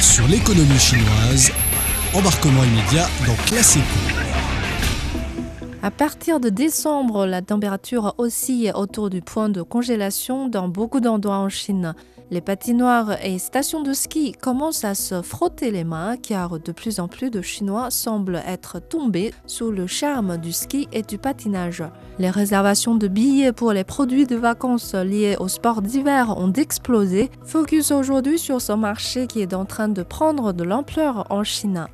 sur l'économie chinoise, embarquement immédiat dans Classico. À partir de décembre, la température oscille autour du point de congélation dans beaucoup d'endroits en Chine. Les patinoires et stations de ski commencent à se frotter les mains car de plus en plus de Chinois semblent être tombés sous le charme du ski et du patinage. Les réservations de billets pour les produits de vacances liés au sport d'hiver ont explosé. Focus aujourd'hui sur ce marché qui est en train de prendre de l'ampleur en Chine.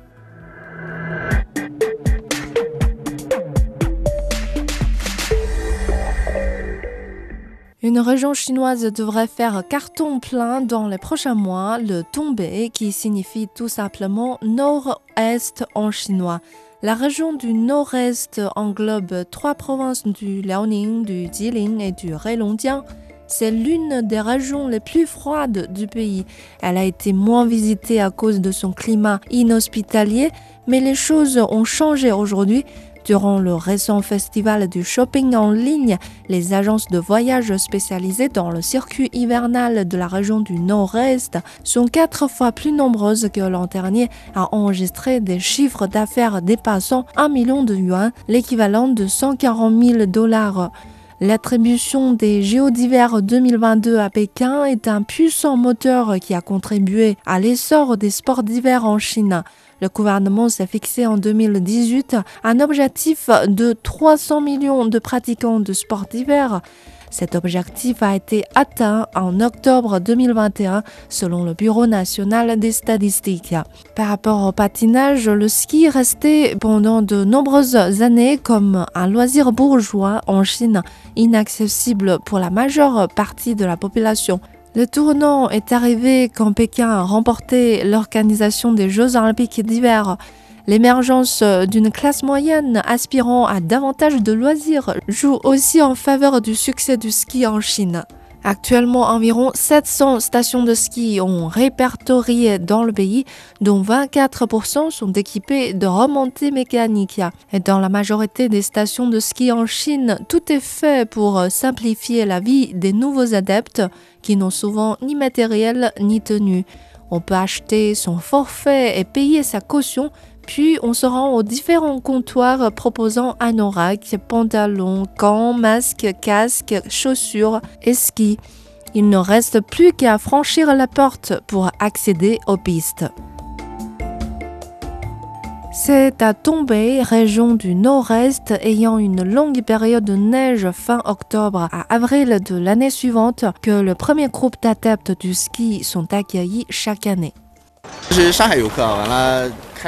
Une région chinoise devrait faire carton plein dans les prochains mois, le Tongbe, qui signifie tout simplement nord-est en chinois. La région du nord-est englobe trois provinces du Liaoning, du Jilin et du Heilongjiang. C'est l'une des régions les plus froides du pays. Elle a été moins visitée à cause de son climat inhospitalier, mais les choses ont changé aujourd'hui Durant le récent festival du shopping en ligne, les agences de voyage spécialisées dans le circuit hivernal de la région du Nord-Est sont quatre fois plus nombreuses que l'an dernier à enregistrer des chiffres d'affaires dépassant 1 million de yuan, l'équivalent de 140 000 dollars. L'attribution des JO d'hiver 2022 à Pékin est un puissant moteur qui a contribué à l'essor des sports d'hiver en Chine. Le gouvernement s'est fixé en 2018 un objectif de 300 millions de pratiquants de sport d'hiver. Cet objectif a été atteint en octobre 2021 selon le Bureau national des statistiques. Par rapport au patinage, le ski restait pendant de nombreuses années comme un loisir bourgeois en Chine, inaccessible pour la majeure partie de la population. Le tournant est arrivé quand Pékin a remporté l'organisation des Jeux olympiques d'hiver. L'émergence d'une classe moyenne aspirant à davantage de loisirs joue aussi en faveur du succès du ski en Chine. Actuellement, environ 700 stations de ski ont répertorié dans le pays, dont 24% sont équipées de remontées mécaniques. Et dans la majorité des stations de ski en Chine, tout est fait pour simplifier la vie des nouveaux adeptes qui n'ont souvent ni matériel ni tenue. On peut acheter son forfait et payer sa caution puis on se rend aux différents comptoirs proposant anorak, pantalons, gants, masques, casques, chaussures et skis. Il ne reste plus qu'à franchir la porte pour accéder aux pistes. C'est à Tombay, région du nord-est, ayant une longue période de neige fin octobre à avril de l'année suivante, que le premier groupe d'adeptes du ski sont accueillis chaque année.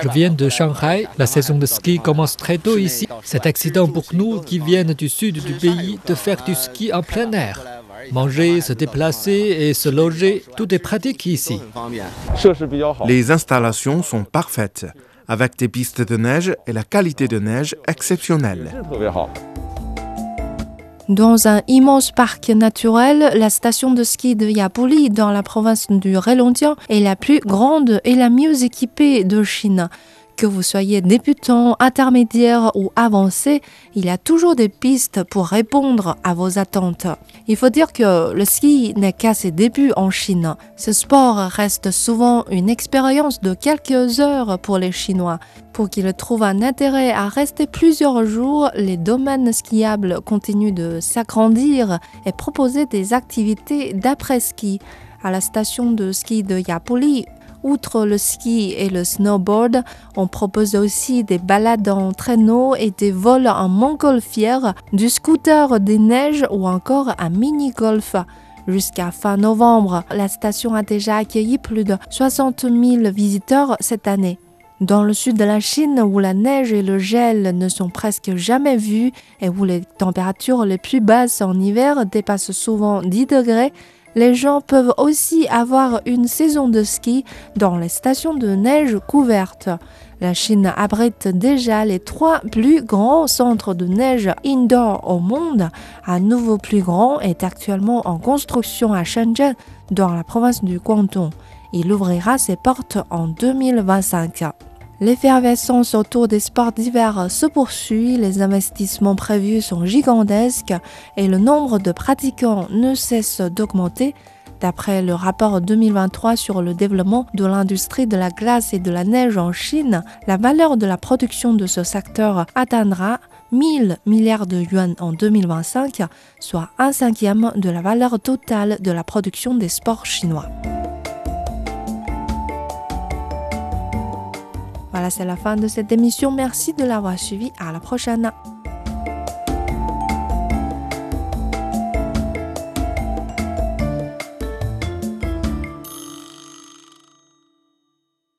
Je viens de Shanghai. La saison de ski commence très tôt ici. C'est accident pour nous qui viennent du sud du pays de faire du ski en plein air. Manger, se déplacer et se loger, tout est pratique ici. Les installations sont parfaites, avec des pistes de neige et la qualité de neige exceptionnelle. Dans un immense parc naturel, la station de ski de Yapuli dans la province du Heilongjiang est la plus grande et la mieux équipée de Chine. Que vous soyez débutant, intermédiaire ou avancé, il y a toujours des pistes pour répondre à vos attentes. Il faut dire que le ski n'est qu'à ses débuts en Chine. Ce sport reste souvent une expérience de quelques heures pour les Chinois. Pour qu'ils trouvent un intérêt à rester plusieurs jours, les domaines skiables continuent de s'agrandir et proposer des activités d'après-ski. À la station de ski de Yapuli, Outre le ski et le snowboard, on propose aussi des balades en traîneau et des vols en montgolfière, du scooter des neiges ou encore un mini-golf. Jusqu'à fin novembre, la station a déjà accueilli plus de 60 000 visiteurs cette année. Dans le sud de la Chine, où la neige et le gel ne sont presque jamais vus et où les températures les plus basses en hiver dépassent souvent 10 degrés, les gens peuvent aussi avoir une saison de ski dans les stations de neige couvertes. La Chine abrite déjà les trois plus grands centres de neige indoor au monde. Un nouveau plus grand est actuellement en construction à Shenzhen, dans la province du Guangdong. Il ouvrira ses portes en 2025. L'effervescence autour des sports d'hiver se poursuit, les investissements prévus sont gigantesques et le nombre de pratiquants ne cesse d'augmenter. D'après le rapport 2023 sur le développement de l'industrie de la glace et de la neige en Chine, la valeur de la production de ce secteur atteindra 1000 milliards de yuan en 2025, soit un cinquième de la valeur totale de la production des sports chinois. C'est la fin de cette émission. Merci de l'avoir suivi. À la prochaine.